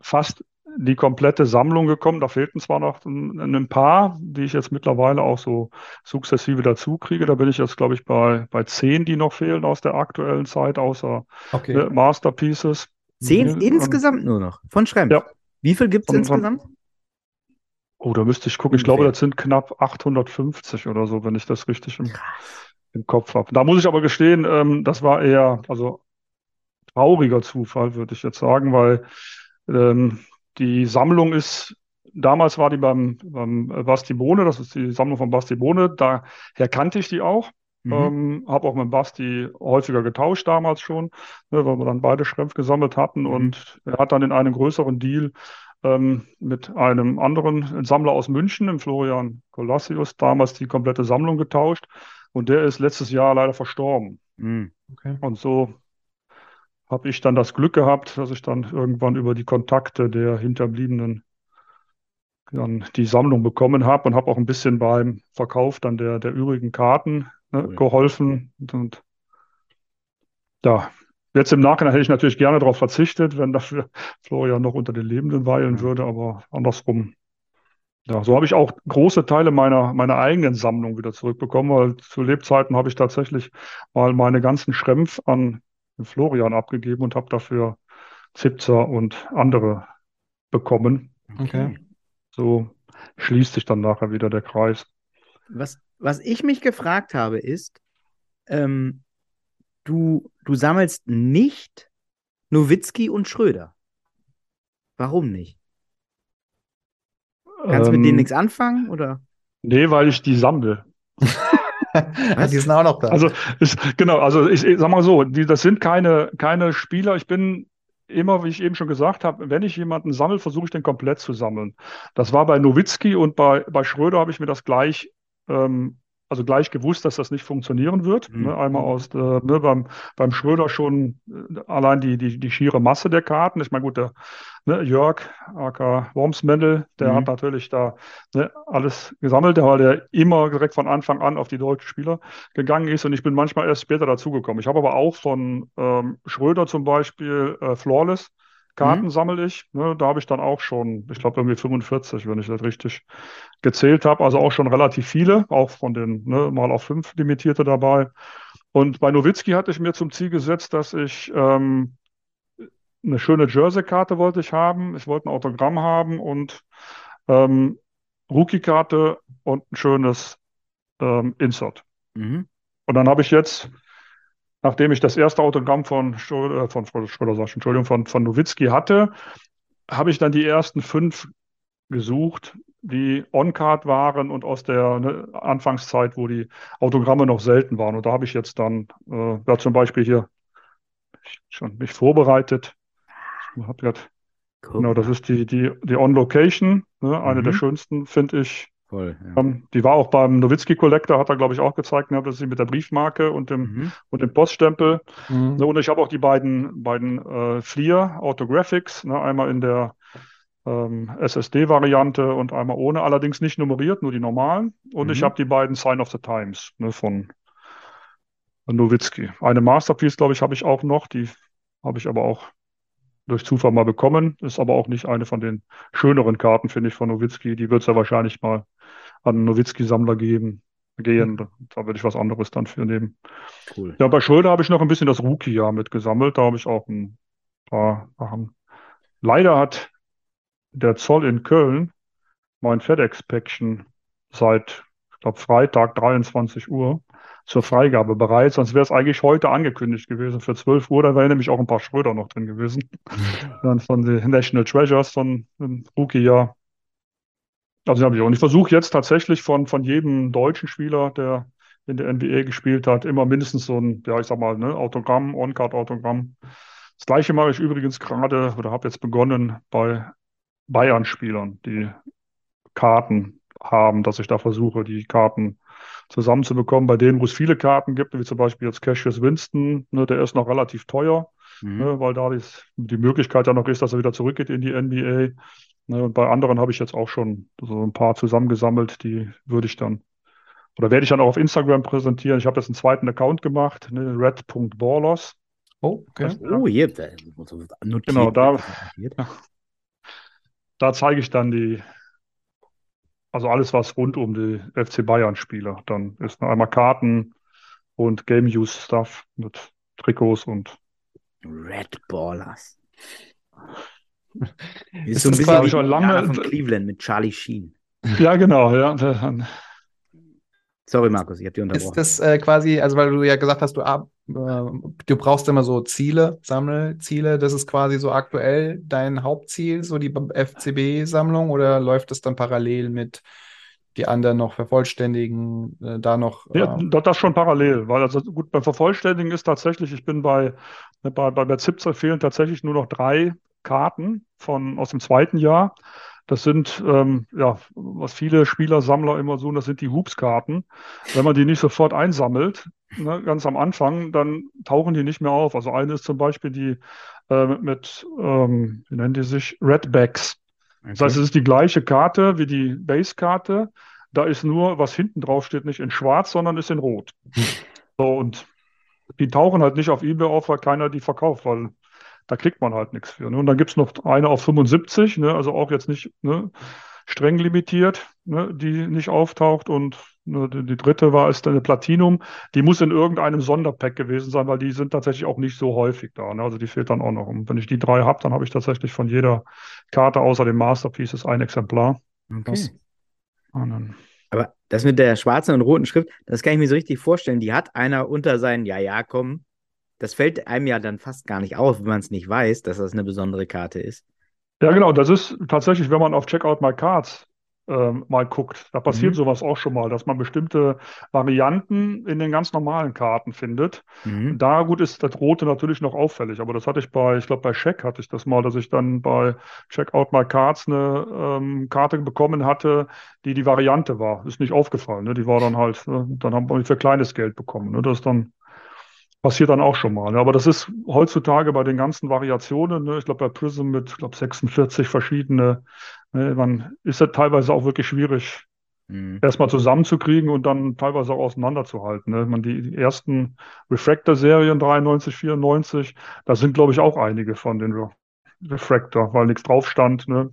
fast die komplette Sammlung gekommen. Da fehlten zwar noch ein, ein, paar, die ich jetzt mittlerweile auch so sukzessive dazu kriege. Da bin ich jetzt, glaube ich, bei, bei zehn, die noch fehlen aus der aktuellen Zeit, außer
okay.
ne, Masterpieces.
Zehn und, insgesamt nur noch von Schrempf?
Ja.
Wie viel gibt es insgesamt?
Oh, da müsste ich gucken. Ich glaube, das sind knapp 850 oder so, wenn ich das richtig im, im Kopf habe. Da muss ich aber gestehen, ähm, das war eher, also trauriger Zufall, würde ich jetzt sagen, weil ähm, die Sammlung ist, damals war die beim, beim Basti Bohne, das ist die Sammlung von Basti Bohne, daher kannte ich die auch. Mhm. Ähm, habe auch mit Basti häufiger getauscht damals schon, ne, weil wir dann beide Schrempf gesammelt hatten mhm. und er hat dann in einem größeren Deal ähm, mit einem anderen Sammler aus München, dem Florian Colassius, damals die komplette Sammlung getauscht und der ist letztes Jahr leider verstorben. Mhm. Okay. Und so habe ich dann das Glück gehabt, dass ich dann irgendwann über die Kontakte der Hinterbliebenen dann die Sammlung bekommen habe und habe auch ein bisschen beim Verkauf dann der, der übrigen Karten ne, geholfen. Und ja, jetzt im Nachhinein hätte ich natürlich gerne darauf verzichtet, wenn dafür Florian noch unter den Lebenden weilen würde, aber andersrum. Ja, so habe ich auch große Teile meiner, meiner eigenen Sammlung wieder zurückbekommen, weil zu Lebzeiten habe ich tatsächlich mal meine ganzen Schrempf an Florian abgegeben und habe dafür Zipzer und andere bekommen.
Okay.
So schließt sich dann nachher wieder der Kreis.
Was, was ich mich gefragt habe, ist, ähm, du, du sammelst nicht Nowitzki und Schröder. Warum nicht? Kannst du ähm, mit denen ähm, nichts anfangen? Oder?
Nee, weil ich die sammle.
die sind auch noch da.
Also ist, genau, also ich, ich sag mal so, die, das sind keine, keine Spieler. Ich bin immer, wie ich eben schon gesagt habe, wenn ich jemanden sammle, versuche ich den komplett zu sammeln. Das war bei Nowitzki und bei, bei Schröder habe ich mir das gleich ähm, also gleich gewusst, dass das nicht funktionieren wird. Mhm. Ne, einmal aus äh, ne, beim, beim Schröder schon äh, allein die, die, die schiere Masse der Karten. Ich meine, gut, der ne, Jörg, AK Wormsmendel, der mhm. hat natürlich da ne, alles gesammelt, weil der immer direkt von Anfang an auf die deutschen Spieler gegangen ist und ich bin manchmal erst später dazugekommen. Ich habe aber auch von ähm, Schröder zum Beispiel äh, Flawless Karten mhm. sammle ich. Ne, da habe ich dann auch schon, ich glaube, irgendwie 45, wenn ich das richtig gezählt habe. Also auch schon relativ viele, auch von den ne, mal auf fünf limitierte dabei. Und bei Nowitzki hatte ich mir zum Ziel gesetzt, dass ich ähm, eine schöne Jersey-Karte wollte ich haben. Ich wollte ein Autogramm haben und ähm, Rookie-Karte und ein schönes ähm, Insert. Mhm. Und dann habe ich jetzt nachdem ich das erste Autogramm von, Schröder, äh, von Schröder, Entschuldigung, von, von Nowitzki hatte, habe ich dann die ersten fünf gesucht, die on-card waren und aus der ne, Anfangszeit, wo die Autogramme noch selten waren. Und da habe ich jetzt dann, äh, da zum Beispiel hier schon mich vorbereitet. Ich habe gerade, genau, das ist die, die, die On-Location, ne, eine mhm. der schönsten, finde ich. Voll, ja. ähm, die war auch beim Nowitzki Collector, hat er, glaube ich, auch gezeigt, ne, das ist mit der Briefmarke und dem, mhm. und dem Poststempel. Mhm. Ne, und ich habe auch die beiden, beiden äh, Fleer Autographics, ne, einmal in der ähm, SSD-Variante und einmal ohne, allerdings nicht nummeriert, nur die normalen. Und mhm. ich habe die beiden Sign of the Times ne, von Nowitzki. Eine Masterpiece, glaube ich, habe ich auch noch, die habe ich aber auch durch Zufall mal bekommen. Ist aber auch nicht eine von den schöneren Karten, finde ich, von Nowitzki. Die wird es ja wahrscheinlich mal an Nowitzki-Sammler geben, gehen. Mhm. Da würde ich was anderes dann für nehmen. Cool. Ja, bei Schröder habe ich noch ein bisschen das Rookie-Jahr mitgesammelt. Da habe ich auch ein paar Sachen. Leider hat der Zoll in Köln mein FedEx-Päckchen seit, ich glaube, Freitag 23 Uhr zur Freigabe bereit. Sonst wäre es eigentlich heute angekündigt gewesen für 12 Uhr. Da wäre nämlich auch ein paar Schröder noch drin gewesen. Dann von den National Treasures von Rookie-Jahr. Also habe ich auch. Und ich versuche jetzt tatsächlich von, von jedem deutschen Spieler, der in der NBA gespielt hat, immer mindestens so ein, ja, ich sag mal, ne, Autogramm, On-Card-Autogramm. Das gleiche mache ich übrigens gerade oder habe jetzt begonnen bei Bayern-Spielern, die Karten haben, dass ich da versuche, die Karten zusammenzubekommen. Bei denen, wo es viele Karten gibt, wie zum Beispiel jetzt Cassius Winston, ne, der ist noch relativ teuer, mhm. ne, weil da die Möglichkeit ja noch ist, dass er wieder zurückgeht in die NBA. Ne, und bei anderen habe ich jetzt auch schon so ein paar zusammengesammelt, die würde ich dann oder werde ich dann auch auf Instagram präsentieren. Ich habe jetzt einen zweiten Account gemacht, ne, red.ballers.
Oh, okay. Oh, hier,
genau, da, da zeige ich dann die, also alles, was rund um die FC Bayern-Spieler dann ist. Ne? Einmal Karten und Game-Use-Stuff mit Trikots und
Red Ballers. Ist, ist so ein bisschen schon lange von Cleveland mit Charlie Sheen.
Ja, genau, ja.
Sorry, Markus, ich habe dich unterbrochen.
Ist das äh, quasi, also weil du ja gesagt hast, du, äh, du brauchst immer so Ziele, Sammelziele, das ist quasi so aktuell dein Hauptziel, so die FCB-Sammlung oder läuft das dann parallel mit die anderen noch vervollständigen, äh, da noch.
Ja, äh, das schon parallel, weil also gut, beim Vervollständigen ist tatsächlich, ich bin bei, bei, bei, bei Zipzer fehlen tatsächlich nur noch drei Karten von, aus dem zweiten Jahr. Das sind, ähm, ja, was viele Spielersammler immer suchen, das sind die Hoops-Karten. Wenn man die nicht sofort einsammelt, ne, ganz am Anfang, dann tauchen die nicht mehr auf. Also eine ist zum Beispiel die äh, mit, ähm, wie nennen die sich, Redbacks. Okay. Das heißt, es ist die gleiche Karte wie die Base-Karte. Da ist nur, was hinten drauf steht, nicht in schwarz, sondern ist in rot. So, und die tauchen halt nicht auf eBay auf, weil keiner die verkauft, weil da kriegt man halt nichts für. Ne? Und dann gibt es noch eine auf 75, ne? also auch jetzt nicht ne? streng limitiert, ne? die nicht auftaucht. Und ne, die, dritte war ist eine Platinum. Die muss in irgendeinem Sonderpack gewesen sein, weil die sind tatsächlich auch nicht so häufig da. Ne? Also die fehlt dann auch noch. Und wenn ich die drei habe, dann habe ich tatsächlich von jeder Karte außer dem Masterpieces ein Exemplar. Okay.
Aber das mit der schwarzen und roten Schrift, das kann ich mir so richtig vorstellen. Die hat einer unter seinen Ja-Ja kommen das fällt einem ja dann fast gar nicht auf, wenn man es nicht weiß, dass das eine besondere Karte ist.
Ja, genau. Das ist tatsächlich, wenn man auf Checkout My Cards äh, mal guckt, da passiert mhm. sowas auch schon mal, dass man bestimmte Varianten in den ganz normalen Karten findet. Mhm. Da gut ist das Rote natürlich noch auffällig, aber das hatte ich bei, ich glaube bei Check hatte ich das mal, dass ich dann bei Checkout My Cards eine ähm, Karte bekommen hatte, die die Variante war. Ist nicht aufgefallen. Ne? Die war dann halt, äh, dann haben wir für kleines Geld bekommen. Ne? Das ist dann Passiert dann auch schon mal. Ne? Aber das ist heutzutage bei den ganzen Variationen, ne? ich glaube bei Prism mit ich glaub, 46 verschiedene, ne? man ist ja teilweise auch wirklich schwierig, mhm. erstmal zusammenzukriegen und dann teilweise auch auseinanderzuhalten. Ne? Man, die, die ersten Refractor-Serien 93, 94, da sind, glaube ich, auch einige von den Re Refractor, weil nichts drauf stand. Ne?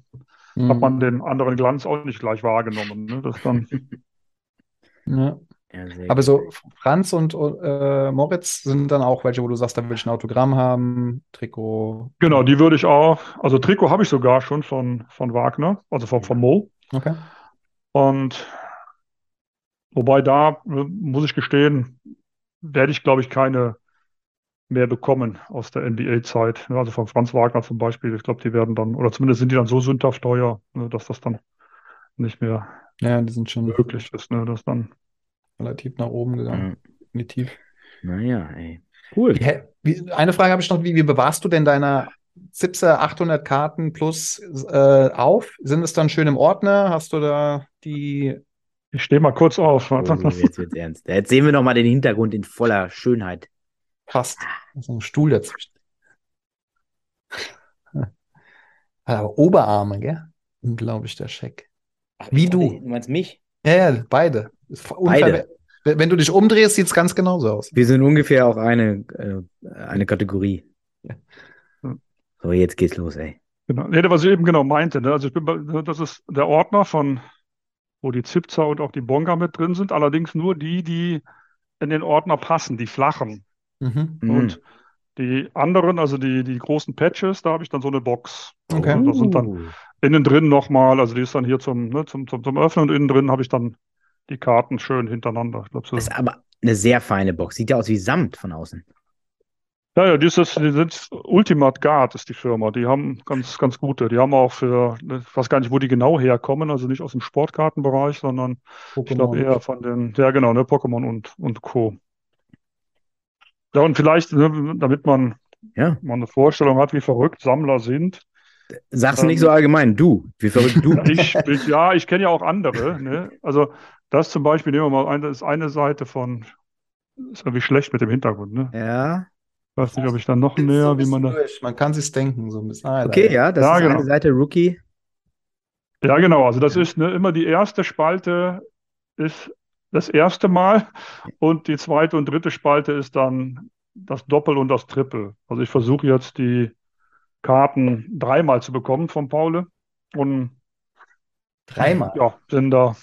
Mhm. Hat man den anderen Glanz auch nicht gleich wahrgenommen. Ne? Das dann.
ja. Ja, Aber so Franz und äh, Moritz sind dann auch welche, wo du sagst, da will ich ein Autogramm haben, Trikot.
Genau, die würde ich auch. Also Trikot habe ich sogar schon von, von Wagner, also von, von Mo.
Okay.
Und wobei da, muss ich gestehen, werde ich, glaube ich, keine mehr bekommen aus der NBA-Zeit. Also von Franz Wagner zum Beispiel. Ich glaube, die werden dann, oder zumindest sind die dann so sündhaft teuer, ne, dass das dann nicht mehr
ja, die sind schon
möglich ist, ne, das dann
relativ nach oben gegangen. Mhm. Definitiv.
Naja, ey. Cool.
Wie, eine Frage habe ich noch. Wie, wie bewahrst du denn deine Zipser 800 Karten plus äh, auf? Sind es dann schön im Ordner? Hast du da die.
Ich stehe mal kurz auf. Oh,
jetzt wird's ernst. Jetzt sehen wir noch mal den Hintergrund in voller Schönheit.
Passt. So ein Stuhl dazwischen. Aber Oberarme, gell? Unglaublich der Scheck. Wie du.
Du meinst mich?
Ja, ja, beide.
Beide.
Wenn du dich umdrehst, sieht es ganz genauso aus.
Wir sind ungefähr auch eine, äh, eine Kategorie. Ja. So, jetzt geht's los, ey.
Genau. Nee, was ich eben genau meinte. Ne? Also ich bin, das ist der Ordner von, wo die Zipzer und auch die Bonga mit drin sind, allerdings nur die, die in den Ordner passen, die flachen. Mhm. Und die anderen, also die, die großen Patches, da habe ich dann so eine Box.
Okay.
Also, da sind dann uh. innen drin nochmal, also die ist dann hier zum, ne, zum, zum, zum Öffnen und innen drin habe ich dann die Karten schön hintereinander. Ich glaub, so.
Das ist aber eine sehr feine Box. Sieht ja aus wie Samt von außen.
Ja, ja, dieses, die sind Ultimate Guard ist die Firma. Die haben ganz, ganz gute. Die haben auch für, ich weiß gar nicht, wo die genau herkommen, also nicht aus dem Sportkartenbereich, sondern Pokémon. ich glaube eher von den, ja genau, ne, Pokémon und, und Co. Ja, und vielleicht, ne, damit man
ja.
mal eine Vorstellung hat, wie verrückt Sammler sind.
Sag's ähm, nicht so allgemein, du, wie verrückt du.
ich, ich, ja, ich kenne ja auch andere. Ne? Also das zum Beispiel, nehmen wir mal eine, ist eine Seite von, ist irgendwie schlecht mit dem Hintergrund, ne?
Ja.
Ich weiß nicht, ob ich dann noch näher, so wie man da.
Man kann sich denken, so ein bisschen.
Ah, okay, ja, das ja, ist genau. eine Seite Rookie.
Ja, genau. Also das ist ne, immer die erste Spalte ist das erste Mal und die zweite und dritte Spalte ist dann das Doppel und das Triple. Also ich versuche jetzt die Karten dreimal zu bekommen von Paule und
dreimal.
Ja, bin da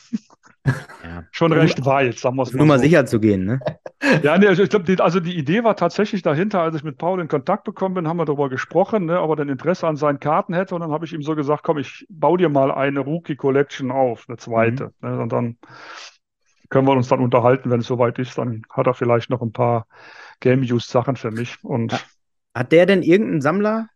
ja. Schon recht weit,
sagen wir es mal. Nur mal so. sicher zu gehen, ne?
Ja, nee, also ich glaube, also die Idee war tatsächlich dahinter, als ich mit Paul in Kontakt bekommen bin, haben wir darüber gesprochen, ne, ob er denn Interesse an seinen Karten hätte. Und dann habe ich ihm so gesagt, komm, ich baue dir mal eine Rookie Collection auf, eine zweite. Mhm. Ne, und dann können wir uns dann unterhalten, wenn es soweit ist. Dann hat er vielleicht noch ein paar Game-Use-Sachen für mich. Und
hat der denn irgendeinen Sammler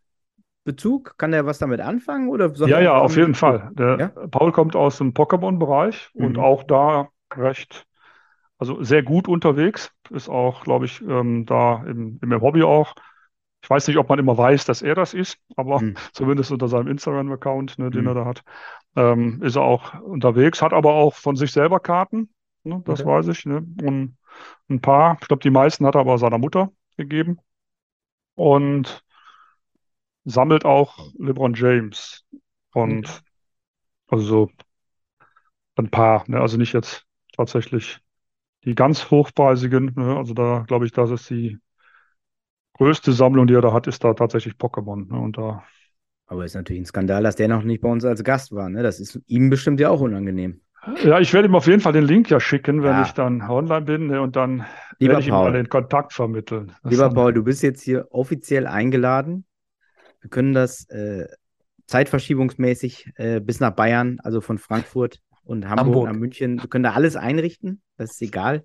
Bezug? Kann er was damit anfangen? Oder
ja, ja, auf jeden Fall. Der ja? Paul kommt aus dem Pokémon-Bereich mhm. und auch da recht, also sehr gut unterwegs. Ist auch, glaube ich, ähm, da im, im Hobby auch. Ich weiß nicht, ob man immer weiß, dass er das ist, aber mhm. zumindest unter seinem Instagram-Account, ne, den mhm. er da hat, ähm, ist er auch unterwegs, hat aber auch von sich selber Karten, ne, das okay. weiß ich. Ne, und ein paar, ich glaube, die meisten hat er aber seiner Mutter gegeben. Und sammelt auch LeBron James. Und okay. also so ein paar, ne? also nicht jetzt tatsächlich die ganz hochpreisigen. Ne? Also da glaube ich, das ist die größte Sammlung, die er da hat, ist da tatsächlich Pokémon. Ne? Und da
aber ist natürlich ein Skandal, dass der noch nicht bei uns als Gast war. Ne? Das ist ihm bestimmt ja auch unangenehm.
Ja, ich werde ihm auf jeden Fall den Link ja schicken, wenn ja. ich dann online bin ne? und dann Lieber werde ich Paul. ihm mal den Kontakt vermitteln.
Das Lieber Paul, du bist jetzt hier offiziell eingeladen wir können das äh, zeitverschiebungsmäßig äh, bis nach Bayern, also von Frankfurt und Hamburg, Hamburg. nach München. Wir können da alles einrichten. Das ist egal.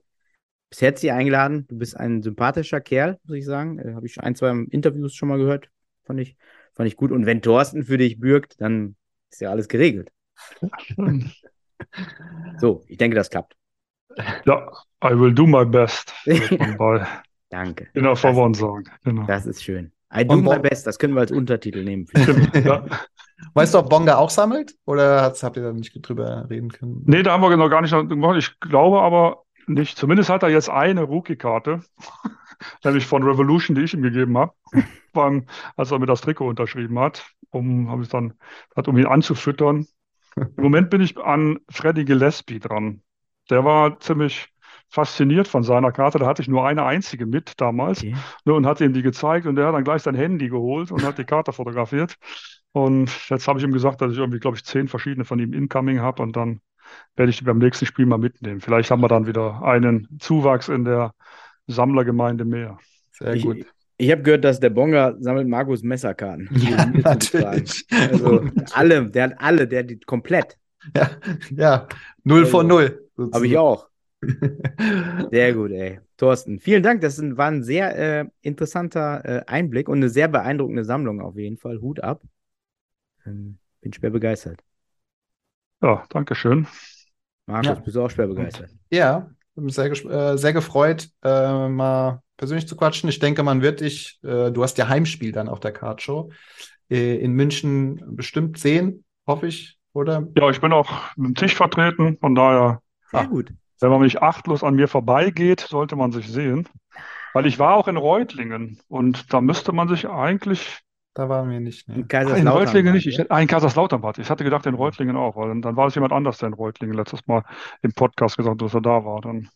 Bis herzlich eingeladen. Du bist ein sympathischer Kerl, muss ich sagen. Äh, Habe ich ein, zwei Interviews schon mal gehört. Fand ich, fand ich gut. Und wenn Thorsten für dich bürgt, dann ist ja alles geregelt. so, ich denke, das klappt.
Ja, I will do my best.
Danke.
In der Verwandlung.
Genau. Das ist schön. I do my best, das können wir als Untertitel nehmen.
ja. Weißt du, ob Bonga auch sammelt? Oder habt ihr da nicht drüber reden können?
Nee, da haben wir noch gar nicht gemacht. Ich glaube aber nicht. Zumindest hat er jetzt eine Rookie-Karte, nämlich von Revolution, die ich ihm gegeben habe, beim, als er mir das Trikot unterschrieben hat, um, habe ich dann, hat, um ihn anzufüttern. Im Moment bin ich an Freddy Gillespie dran. Der war ziemlich fasziniert von seiner Karte. Da hatte ich nur eine einzige mit damals okay. ne, und hatte ihm die gezeigt und der hat dann gleich sein Handy geholt und hat die Karte fotografiert. Und jetzt habe ich ihm gesagt, dass ich irgendwie, glaube ich, zehn verschiedene von ihm incoming habe und dann werde ich die beim nächsten Spiel mal mitnehmen. Vielleicht haben wir dann wieder einen Zuwachs in der Sammlergemeinde mehr.
Sehr ich, gut. Ich habe gehört, dass der Bonga sammelt Markus Messerkarten.
Ja, natürlich.
Also alle, der hat alle, der hat die komplett.
Ja, ja. null also, von null.
Habe ich auch. Sehr gut, ey. Thorsten, vielen Dank. Das war ein sehr äh, interessanter äh, Einblick und eine sehr beeindruckende Sammlung auf jeden Fall. Hut ab. Ähm, bin schwer begeistert.
Ja, danke schön.
Markus, ja. bist du auch schwer begeistert?
Ja, bin sehr, äh, sehr gefreut, äh, mal persönlich zu quatschen. Ich denke, man wird dich, äh, du hast ja Heimspiel dann auf der Cardshow, äh, in München bestimmt sehen, hoffe ich, oder?
Ja, ich bin auch mit dem Tisch vertreten, von daher.
Sehr ah, gut.
Wenn man nicht achtlos an mir vorbeigeht, sollte man sich sehen. Weil ich war auch in Reutlingen und da müsste man sich eigentlich.
Da waren wir nicht. Ne?
In Kaiserslautern. in Reutlingen nicht. Ich, ah, in Kaiserslautern war Ich hatte gedacht, in Reutlingen auch, weil dann, dann war es jemand anders, der in Reutlingen letztes Mal im Podcast gesagt hat, dass er da war. Dann.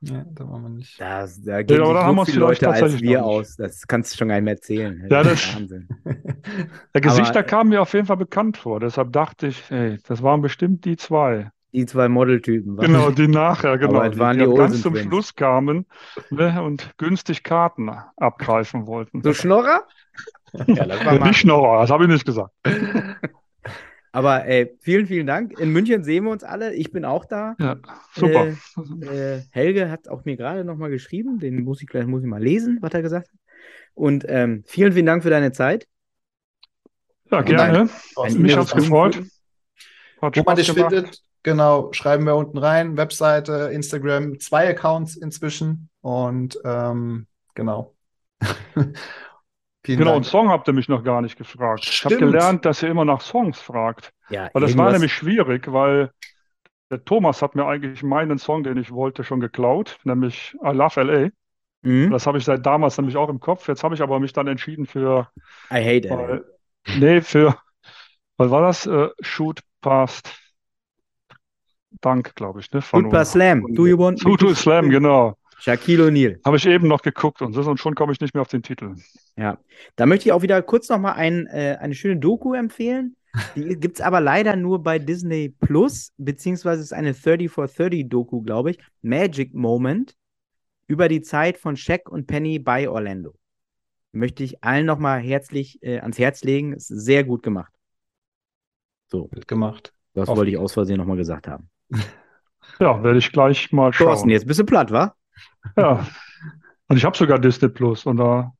Ja, da waren wir nicht.
Da, da gehen ja, so viele Leute als wir aus. Das kannst du schon gar nicht mehr erzählen.
Ja, das, ist Wahnsinn. Der Gesichter aber, kamen mir auf jeden Fall bekannt vor. Deshalb dachte ich, hey, das waren bestimmt die zwei.
Die zwei Modeltypen.
Genau, die nachher, genau. Die, waren die, die ganz zum Schluss kamen ne, und günstig Karten abgreifen wollten.
So Schnorrer?
ja, das war nicht Schnorrer, das habe ich nicht gesagt.
Aber ey, vielen, vielen Dank. In München sehen wir uns alle. Ich bin auch da.
Ja, super.
Äh, äh, Helge hat auch mir gerade nochmal geschrieben. Den muss ich gleich muss ich mal lesen, was er gesagt hat. Und ähm, vielen, vielen Dank für deine Zeit.
Ja, gerne. Ein, Mich hat es gefreut.
Hat Wo man dich gemacht. findet, genau, schreiben wir unten rein. Webseite, Instagram, zwei Accounts inzwischen. Und ähm, genau.
Vielen genau, Dank. und Song habt ihr mich noch gar nicht gefragt. Stimmt. Ich habe gelernt, dass ihr immer nach Songs fragt.
Ja,
weil das war nämlich schwierig, weil der Thomas hat mir eigentlich meinen Song, den ich wollte, schon geklaut, nämlich I Love LA. Mhm. Das habe ich seit damals nämlich auch im Kopf. Jetzt habe ich aber mich dann entschieden für.
I hate LA.
Nee, für. Was war das? Uh, shoot past. Dank, glaube ich. Ne?
Past Slam. Do you want
to Slam, genau.
Shaquille O'Neal.
Habe ich eben noch geguckt und, und schon komme ich nicht mehr auf den Titel.
Ja, da möchte ich auch wieder kurz nochmal ein, äh, eine schöne Doku empfehlen. Die gibt es aber leider nur bei Disney Plus, beziehungsweise ist eine 30 for 30 Doku, glaube ich. Magic Moment über die Zeit von Shaq und Penny bei Orlando. Möchte ich allen nochmal herzlich äh, ans Herz legen. Ist sehr gut gemacht.
So. Gut gemacht.
Das wollte ich aus Versehen nochmal gesagt haben.
Ja, werde ich gleich mal schauen.
Thorsten, jetzt bist du platt, wa?
Ja. Und ich habe sogar Disney Plus und da.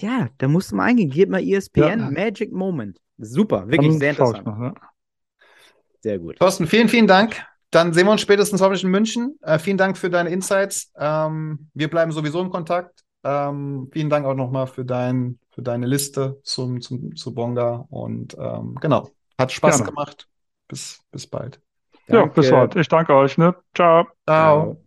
Ja, da musst du mal eingehen. Gib mal ESPN ja. Magic Moment. Super, wirklich Dann sehr interessant. Noch, ja. Sehr gut.
Thorsten, vielen, vielen Dank. Dann sehen wir uns spätestens hoffentlich in München. Äh, vielen Dank für deine Insights. Ähm, wir bleiben sowieso in Kontakt. Ähm, vielen Dank auch nochmal für, dein, für deine Liste zum, zum, zu Bonga. Und ähm, genau, hat Spaß Gerne. gemacht. Bis, bis bald.
Danke. Ja, bis bald. Ich danke euch. Ne? Ciao.
Ciao. Ciao.